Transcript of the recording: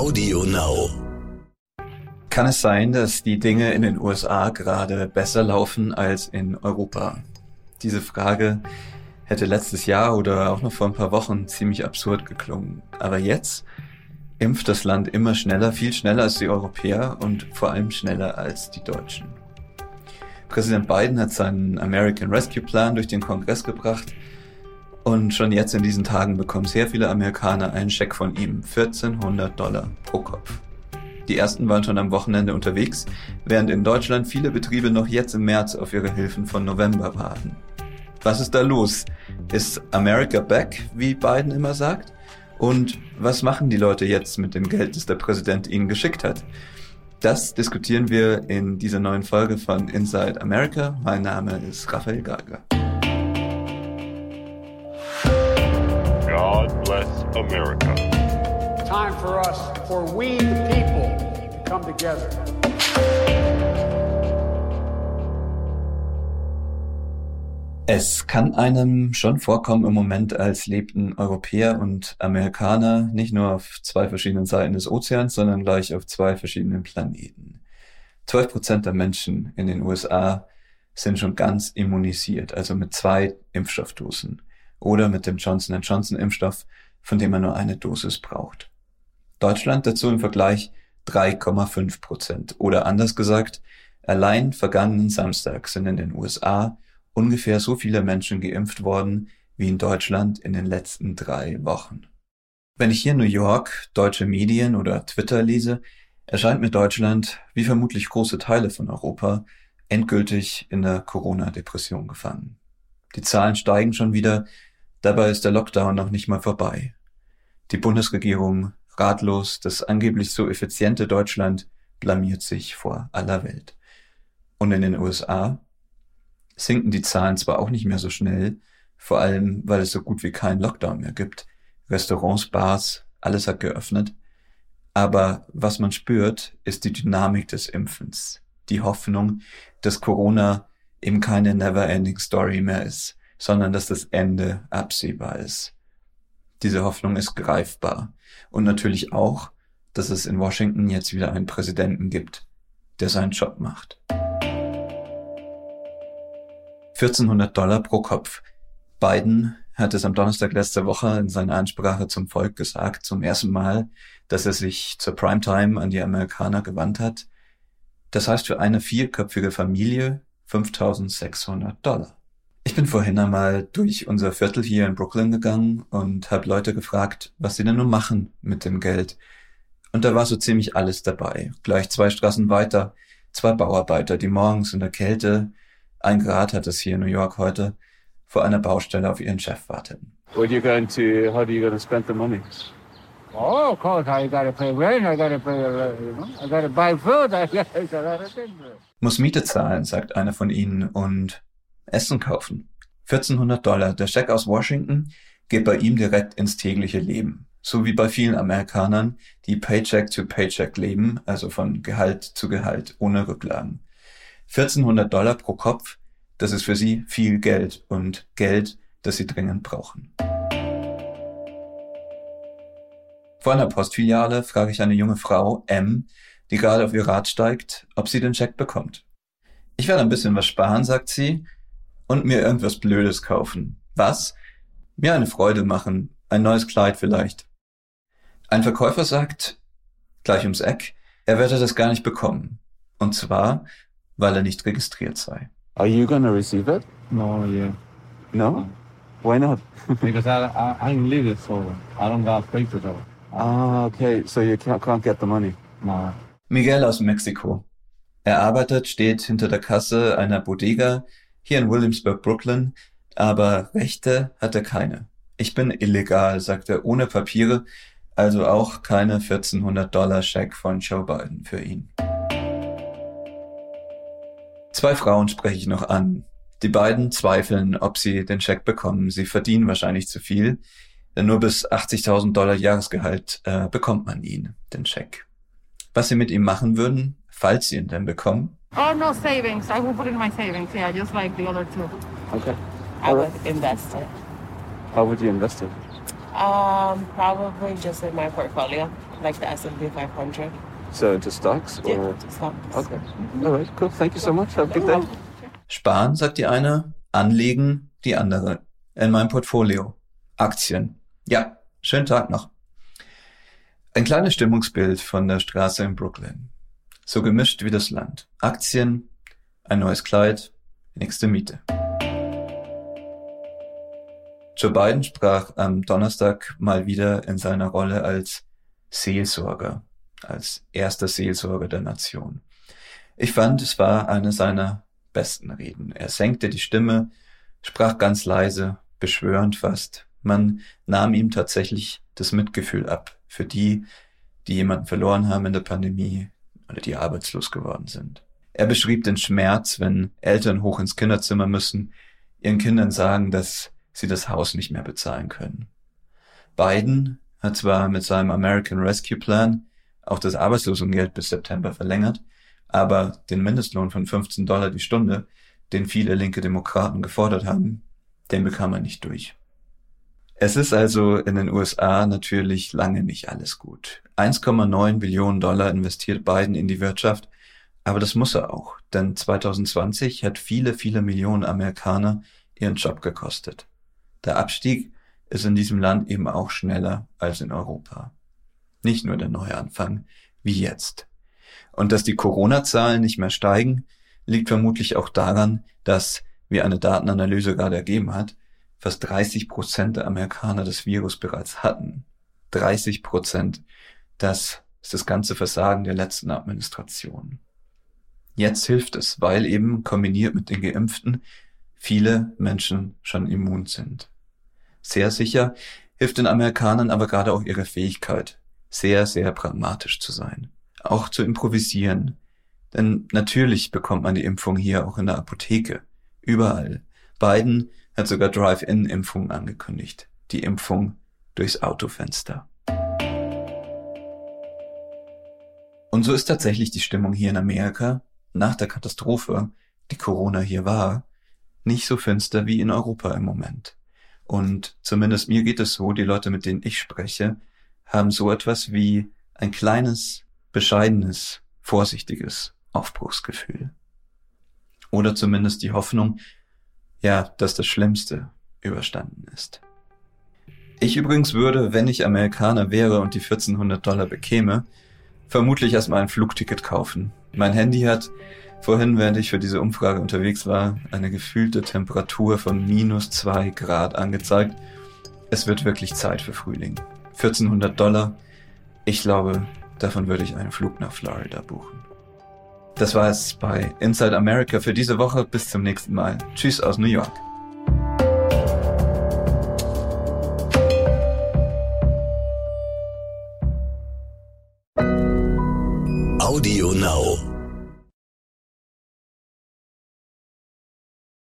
Audio Now. Kann es sein, dass die Dinge in den USA gerade besser laufen als in Europa? Diese Frage hätte letztes Jahr oder auch noch vor ein paar Wochen ziemlich absurd geklungen. Aber jetzt impft das Land immer schneller, viel schneller als die Europäer und vor allem schneller als die Deutschen. Präsident Biden hat seinen American Rescue Plan durch den Kongress gebracht und schon jetzt in diesen Tagen bekommen sehr viele Amerikaner einen Scheck von ihm, 1400 Dollar pro Kopf. Die ersten waren schon am Wochenende unterwegs, während in Deutschland viele Betriebe noch jetzt im März auf ihre Hilfen von November warten. Was ist da los? Ist America back, wie Biden immer sagt? Und was machen die Leute jetzt mit dem Geld, das der Präsident ihnen geschickt hat? Das diskutieren wir in dieser neuen Folge von Inside America. Mein Name ist Raphael Geiger. America. Time for us, for we the people, to come together. Es kann einem schon vorkommen im Moment, als lebten Europäer und Amerikaner nicht nur auf zwei verschiedenen Seiten des Ozeans, sondern gleich auf zwei verschiedenen Planeten. 12 Prozent der Menschen in den USA sind schon ganz immunisiert, also mit zwei Impfstoffdosen oder mit dem Johnson Johnson Impfstoff, von dem man nur eine Dosis braucht. Deutschland dazu im Vergleich 3,5 Prozent. Oder anders gesagt, allein vergangenen Samstag sind in den USA ungefähr so viele Menschen geimpft worden wie in Deutschland in den letzten drei Wochen. Wenn ich hier New York deutsche Medien oder Twitter lese, erscheint mir Deutschland, wie vermutlich große Teile von Europa, endgültig in der Corona-Depression gefangen. Die Zahlen steigen schon wieder, dabei ist der Lockdown noch nicht mal vorbei. Die Bundesregierung, ratlos, das angeblich so effiziente Deutschland, blamiert sich vor aller Welt. Und in den USA sinken die Zahlen zwar auch nicht mehr so schnell, vor allem weil es so gut wie keinen Lockdown mehr gibt. Restaurants, Bars, alles hat geöffnet. Aber was man spürt, ist die Dynamik des Impfens. Die Hoffnung, dass Corona eben keine never-ending Story mehr ist, sondern dass das Ende absehbar ist. Diese Hoffnung ist greifbar. Und natürlich auch, dass es in Washington jetzt wieder einen Präsidenten gibt, der seinen Job macht. 1400 Dollar pro Kopf. Biden hat es am Donnerstag letzter Woche in seiner Ansprache zum Volk gesagt, zum ersten Mal, dass er sich zur Primetime an die Amerikaner gewandt hat. Das heißt für eine vierköpfige Familie 5600 Dollar. Ich bin vorhin einmal durch unser Viertel hier in Brooklyn gegangen und habe Leute gefragt, was sie denn nun machen mit dem Geld. Und da war so ziemlich alles dabei. Gleich zwei Straßen weiter, zwei Bauarbeiter, die morgens in der Kälte ein Grad hat es hier in New York heute, vor einer Baustelle auf ihren Chef warteten. What are you going to, how are you going to spend the money? Oh, of course, I gotta pay rent, I gotta pay, uh, you know, I gotta buy food, I gotta, it's a lot of things. Muss Miete zahlen, sagt einer von ihnen, und Essen kaufen. 1400 Dollar. Der Scheck aus Washington geht bei ihm direkt ins tägliche Leben. So wie bei vielen Amerikanern, die Paycheck to Paycheck leben, also von Gehalt zu Gehalt, ohne Rücklagen. 1400 Dollar pro Kopf, das ist für sie viel Geld und Geld, das sie dringend brauchen. Vor einer Postfiliale frage ich eine junge Frau, M, die gerade auf ihr Rad steigt, ob sie den Scheck bekommt. Ich werde ein bisschen was sparen, sagt sie, und mir irgendwas Blödes kaufen. Was? Mir eine Freude machen, ein neues Kleid vielleicht. Ein Verkäufer sagt, gleich ums Eck, er werde das gar nicht bekommen. Und zwar, weil er nicht registriert sei. Are you to receive it? No, yeah. No? Why not? because I, I, I'm legal, so I don't got papers though. ah, okay. So you can't, can't get the money. No. Miguel aus Mexiko. Er arbeitet, steht hinter der Kasse einer Bodega hier in Williamsburg, Brooklyn, aber Rechte hat er keine. Ich bin illegal, sagt er, ohne Papiere, also auch keine 1400 Dollar Scheck von Joe Biden für ihn. Zwei Frauen spreche ich noch an. Die beiden zweifeln, ob sie den Scheck bekommen. Sie verdienen wahrscheinlich zu viel, denn nur bis 80.000 Dollar Jahresgehalt äh, bekommt man ihn, den Scheck. Was sie mit ihm machen würden, falls sie ihn denn bekommen? Oh, no savings. I will put it in my savings. Yeah, just like the other two. Okay. I would invest it. How would you invest it? Um, probably just in my portfolio, like the S&P 500. So into stocks Yeah, or? stocks. Okay. All right. Cool. Thank you so much. Have a good day. Sparen, sagt die eine, anlegen die andere. In meinem Portfolio. Aktien. Ja, schönen Tag noch. Ein kleines Stimmungsbild von der Straße in Brooklyn. So gemischt wie das Land. Aktien, ein neues Kleid, nächste Miete. Joe Biden sprach am Donnerstag mal wieder in seiner Rolle als Seelsorger, als erster Seelsorger der Nation. Ich fand, es war eine seiner besten Reden. Er senkte die Stimme, sprach ganz leise, beschwörend fast. Man nahm ihm tatsächlich das Mitgefühl ab für die, die jemanden verloren haben in der Pandemie oder die arbeitslos geworden sind. Er beschrieb den Schmerz, wenn Eltern hoch ins Kinderzimmer müssen, ihren Kindern sagen, dass sie das Haus nicht mehr bezahlen können. Biden hat zwar mit seinem American Rescue Plan auch das Arbeitslosengeld bis September verlängert, aber den Mindestlohn von 15 Dollar die Stunde, den viele linke Demokraten gefordert haben, den bekam er nicht durch. Es ist also in den USA natürlich lange nicht alles gut. 1,9 Billionen Dollar investiert Biden in die Wirtschaft, aber das muss er auch, denn 2020 hat viele, viele Millionen Amerikaner ihren Job gekostet. Der Abstieg ist in diesem Land eben auch schneller als in Europa. Nicht nur der Neuanfang, wie jetzt. Und dass die Corona-Zahlen nicht mehr steigen, liegt vermutlich auch daran, dass, wie eine Datenanalyse gerade ergeben hat, fast 30 Prozent der Amerikaner das Virus bereits hatten. 30 Prozent. Das ist das ganze Versagen der letzten Administration. Jetzt hilft es, weil eben kombiniert mit den Geimpften viele Menschen schon immun sind. Sehr sicher hilft den Amerikanern aber gerade auch ihre Fähigkeit, sehr, sehr pragmatisch zu sein, auch zu improvisieren. Denn natürlich bekommt man die Impfung hier auch in der Apotheke, überall. Biden hat sogar Drive-In-Impfungen angekündigt, die Impfung durchs Autofenster. Und so ist tatsächlich die Stimmung hier in Amerika nach der Katastrophe, die Corona hier war, nicht so finster wie in Europa im Moment. Und zumindest mir geht es so, die Leute, mit denen ich spreche, haben so etwas wie ein kleines, bescheidenes, vorsichtiges Aufbruchsgefühl. Oder zumindest die Hoffnung, ja, dass das Schlimmste überstanden ist. Ich übrigens würde, wenn ich Amerikaner wäre und die 1400 Dollar bekäme, vermutlich erstmal ein Flugticket kaufen. Mein Handy hat vorhin, während ich für diese Umfrage unterwegs war, eine gefühlte Temperatur von minus zwei Grad angezeigt. Es wird wirklich Zeit für Frühling. 1400 Dollar. Ich glaube, davon würde ich einen Flug nach Florida buchen. Das war es bei Inside America für diese Woche. Bis zum nächsten Mal. Tschüss aus New York. Audio Now.